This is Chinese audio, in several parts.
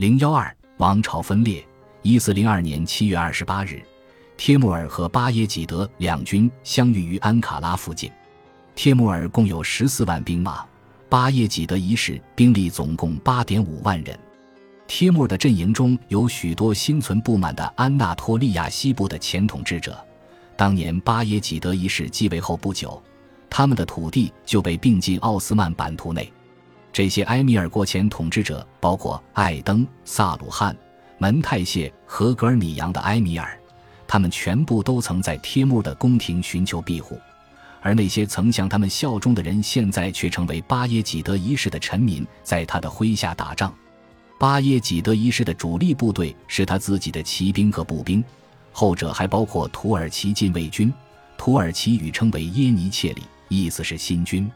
零幺二王朝分裂。一四零二年七月二十八日，帖木儿和巴耶济德两军相遇于安卡拉附近。帖木儿共有十四万兵马，巴耶济德一世兵力总共八点五万人。帖木儿的阵营中有许多心存不满的安纳托利亚西部的前统治者。当年巴耶济德一世继位后不久，他们的土地就被并进奥斯曼版图内。这些埃米尔国前统治者包括艾登、萨鲁汉、门泰谢和格尔米扬的埃米尔，他们全部都曾在帖木的宫廷寻求庇护，而那些曾向他们效忠的人，现在却成为巴耶济德一世的臣民，在他的麾下打仗。巴耶济德一世的主力部队是他自己的骑兵和步兵，后者还包括土耳其禁卫军。土耳其语称为耶尼切里，意思是新军。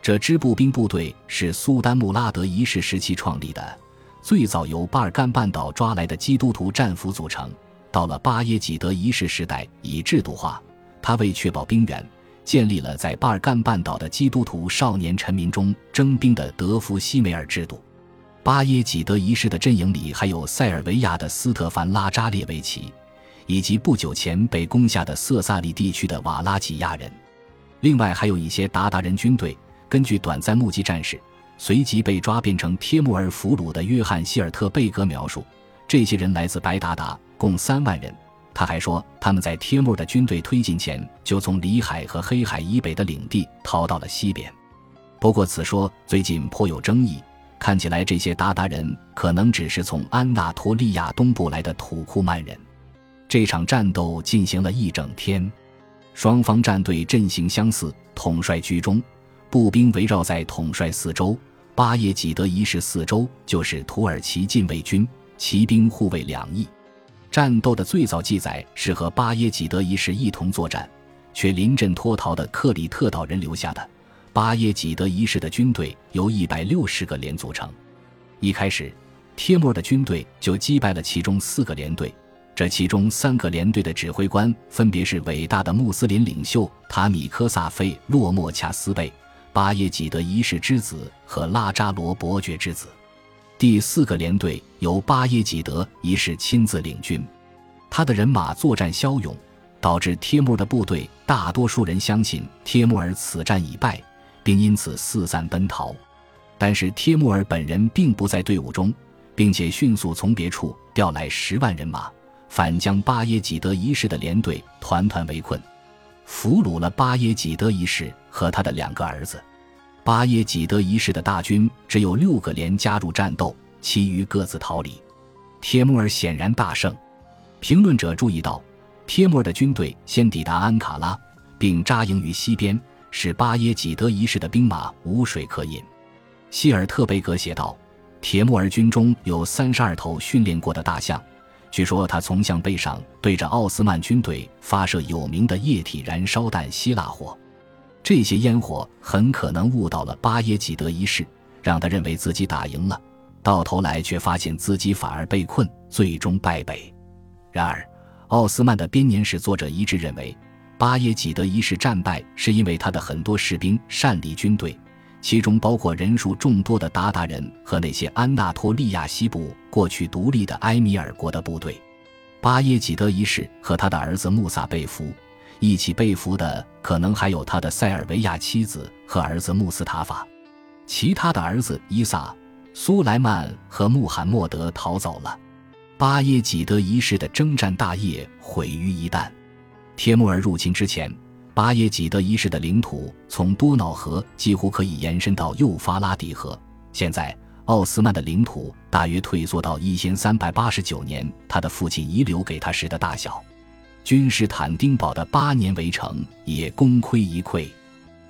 这支步兵部队是苏丹穆拉德一世时期创立的，最早由巴尔干半岛抓来的基督徒战俘组成。到了巴耶济德一世时代，已制度化。他为确保兵源，建立了在巴尔干半岛的基督徒少年臣民中征兵的德夫西梅尔制度。巴耶济德一世的阵营里还有塞尔维亚的斯特凡拉扎列维奇，以及不久前被攻下的色萨利地区的瓦拉吉亚人。另外还有一些鞑靼人军队。根据短暂目击战士随即被抓变成帖木儿俘虏的约翰希尔特贝格描述，这些人来自白达达，共三万人。他还说，他们在帖木儿的军队推进前就从里海和黑海以北的领地逃到了西边。不过，此说最近颇有争议。看起来，这些鞑靼人可能只是从安纳托利亚东部来的土库曼人。这场战斗进行了一整天，双方战队阵型相似，统帅居中。步兵围绕在统帅四周，巴耶济德一世四周就是土耳其禁卫军，骑兵护卫两翼。战斗的最早记载是和巴耶济德一世一同作战，却临阵脱逃的克里特岛人留下的。巴耶济德一世的军队由一百六十个连组成。一开始，帖木儿的军队就击败了其中四个连队，这其中三个连队的指挥官分别是伟大的穆斯林领袖塔米科萨菲洛莫恰斯贝。巴耶济德一世之子和拉扎罗伯爵之子，第四个连队由巴耶济德一世亲自领军，他的人马作战骁勇，导致帖木儿的部队大多数人相信帖木儿此战已败，并因此四散奔逃。但是帖木儿本人并不在队伍中，并且迅速从别处调来十万人马，反将巴耶济德一世的连队团团围困，俘虏了巴耶济德一世和他的两个儿子。巴耶济德一世的大军只有六个连加入战斗，其余各自逃离。帖木儿显然大胜。评论者注意到，帖木儿的军队先抵达安卡拉，并扎营于西边，使巴耶济德一世的兵马无水可饮。希尔特贝格写道：“帖木儿军中有三十二头训练过的大象，据说他从象背上对着奥斯曼军队发射有名的液体燃烧弹希腊火。”这些烟火很可能误导了巴耶济德一世，让他认为自己打赢了，到头来却发现自己反而被困，最终败北。然而，奥斯曼的编年史作者一致认为，巴耶济德一世战败是因为他的很多士兵擅离军队，其中包括人数众多的鞑靼人和那些安纳托利亚西部过去独立的埃米尔国的部队。巴耶济德一世和他的儿子穆萨被俘。一起被俘的可能还有他的塞尔维亚妻子和儿子穆斯塔法，其他的儿子伊萨、苏莱曼和穆罕默德逃走了。巴耶济德一世的征战大业毁于一旦。帖木儿入侵之前，巴耶济德一世的领土从多瑙河几乎可以延伸到幼发拉底河。现在，奥斯曼的领土大约退缩到一千三百八十九年他的父亲遗留给他时的大小。君士坦丁堡的八年围城也功亏一篑。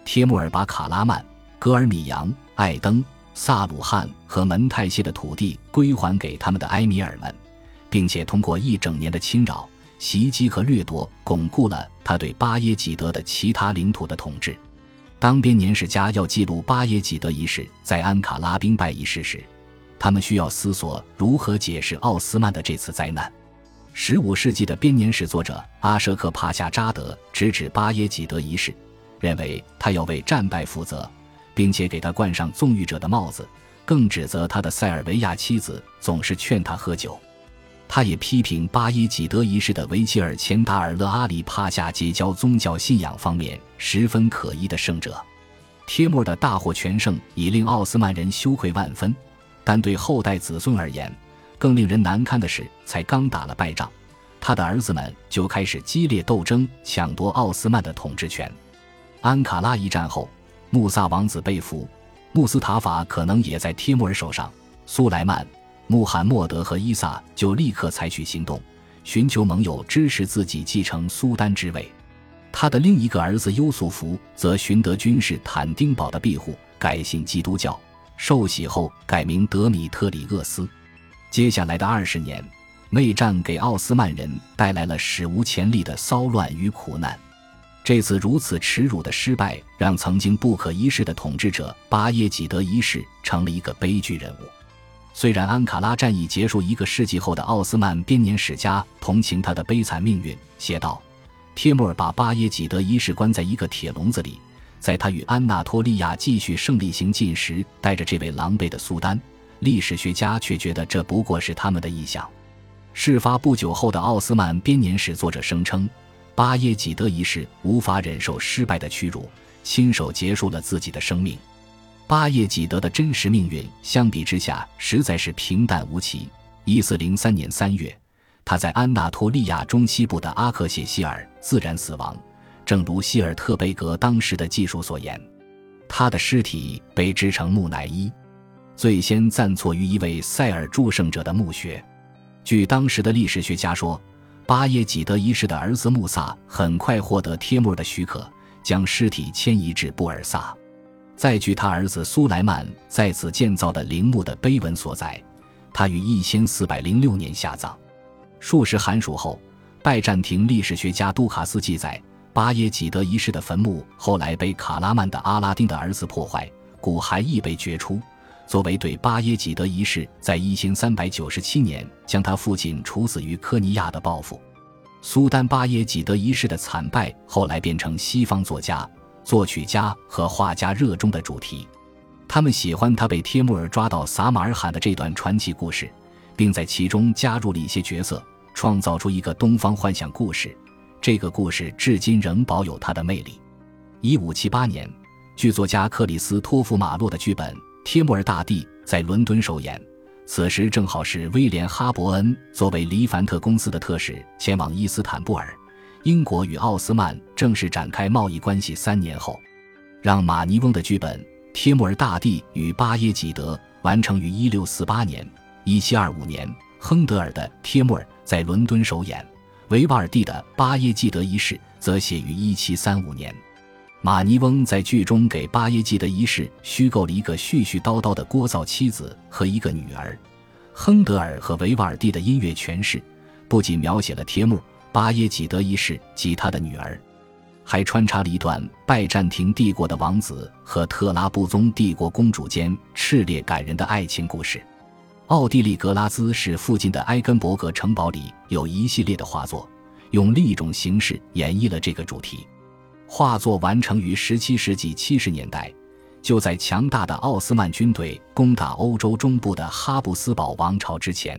帖木儿把卡拉曼、格尔米扬、艾登、萨鲁汉和门泰谢的土地归还给他们的埃米尔们，并且通过一整年的侵扰、袭击和掠夺，巩固了他对巴耶济德的其他领土的统治。当编年史家要记录巴耶济德一世在安卡拉兵败一事时，他们需要思索如何解释奥斯曼的这次灾难。十五世纪的编年史作者阿舍克帕夏扎德直指巴耶济德一世，认为他要为战败负责，并且给他冠上纵欲者的帽子。更指责他的塞尔维亚妻子总是劝他喝酒。他也批评巴耶济德一世的维吉尔钱达尔勒阿里帕夏结交宗教信仰方面十分可疑的圣者。帖木儿的大获全胜已令奥斯曼人羞愧万分，但对后代子孙而言，更令人难堪的是，才刚打了败仗，他的儿子们就开始激烈斗争，抢夺奥斯曼的统治权。安卡拉一战后，穆萨王子被俘，穆斯塔法可能也在帖木儿手上。苏莱曼。穆罕默德和伊萨就立刻采取行动，寻求盟友支持自己继承苏丹之位。他的另一个儿子优素福则寻得君士坦丁堡的庇护，改信基督教，受洗后改名德米特里厄斯。接下来的二十年，内战给奥斯曼人带来了史无前例的骚乱与苦难。这次如此耻辱的失败，让曾经不可一世的统治者巴耶济德一世成了一个悲剧人物。虽然安卡拉战役结束一个世纪后的奥斯曼编年史家同情他的悲惨命运，写道：“帖木儿把巴耶济德一世关在一个铁笼子里，在他与安纳托利亚继续胜利行进时，带着这位狼狈的苏丹。历史学家却觉得这不过是他们的臆想。”事发不久后的奥斯曼编年史作者声称，巴耶济德一世无法忍受失败的屈辱，亲手结束了自己的生命。巴叶济德的真实命运相比之下实在是平淡无奇。一四零三年三月，他在安纳托利亚中西部的阿克谢希尔自然死亡，正如希尔特贝格当时的技术所言，他的尸体被制成木乃伊，最先暂错于一位塞尔柱圣者的墓穴。据当时的历史学家说，巴耶济德一世的儿子穆萨很快获得帖木儿的许可，将尸体迁移至布尔萨。再据他儿子苏莱曼在此建造的陵墓的碑文所载，他于一千四百零六年下葬。数十寒暑后，拜占庭历史学家杜卡斯记载，巴耶济德一世的坟墓后来被卡拉曼的阿拉丁的儿子破坏，骨骸亦被掘出，作为对巴耶济德一世在一千三百九十七年将他父亲处死于科尼亚的报复。苏丹巴耶济德一世的惨败后来变成西方作家。作曲家和画家热衷的主题，他们喜欢他被帖木儿抓到撒马尔罕的这段传奇故事，并在其中加入了一些角色，创造出一个东方幻想故事。这个故事至今仍保有它的魅力。一五七八年，剧作家克里斯托弗马洛的剧本《帖木儿大帝》在伦敦首演，此时正好是威廉哈伯恩作为黎凡特公司的特使前往伊斯坦布尔。英国与奥斯曼正式展开贸易关系三年后，让马尼翁的剧本《帖木儿大帝与巴耶济德》完成于一六四八年。一七二五年，亨德尔的《帖木儿》在伦敦首演，维瓦尔第的《巴耶济德一世》则写于一七三五年。马尼翁在剧中给巴耶济德一世虚构了一个絮絮叨叨的聒噪妻子和一个女儿。亨德尔和维瓦尔第的音乐诠释不仅描写了帖木儿。巴耶济德一世及他的女儿，还穿插了一段拜占庭帝国的王子和特拉布宗帝国公主间炽烈感人的爱情故事。奥地利格拉兹市附近的埃根伯格城堡里有一系列的画作，用另一种形式演绎了这个主题。画作完成于17世纪70年代，就在强大的奥斯曼军队攻打欧洲中部的哈布斯堡王朝之前。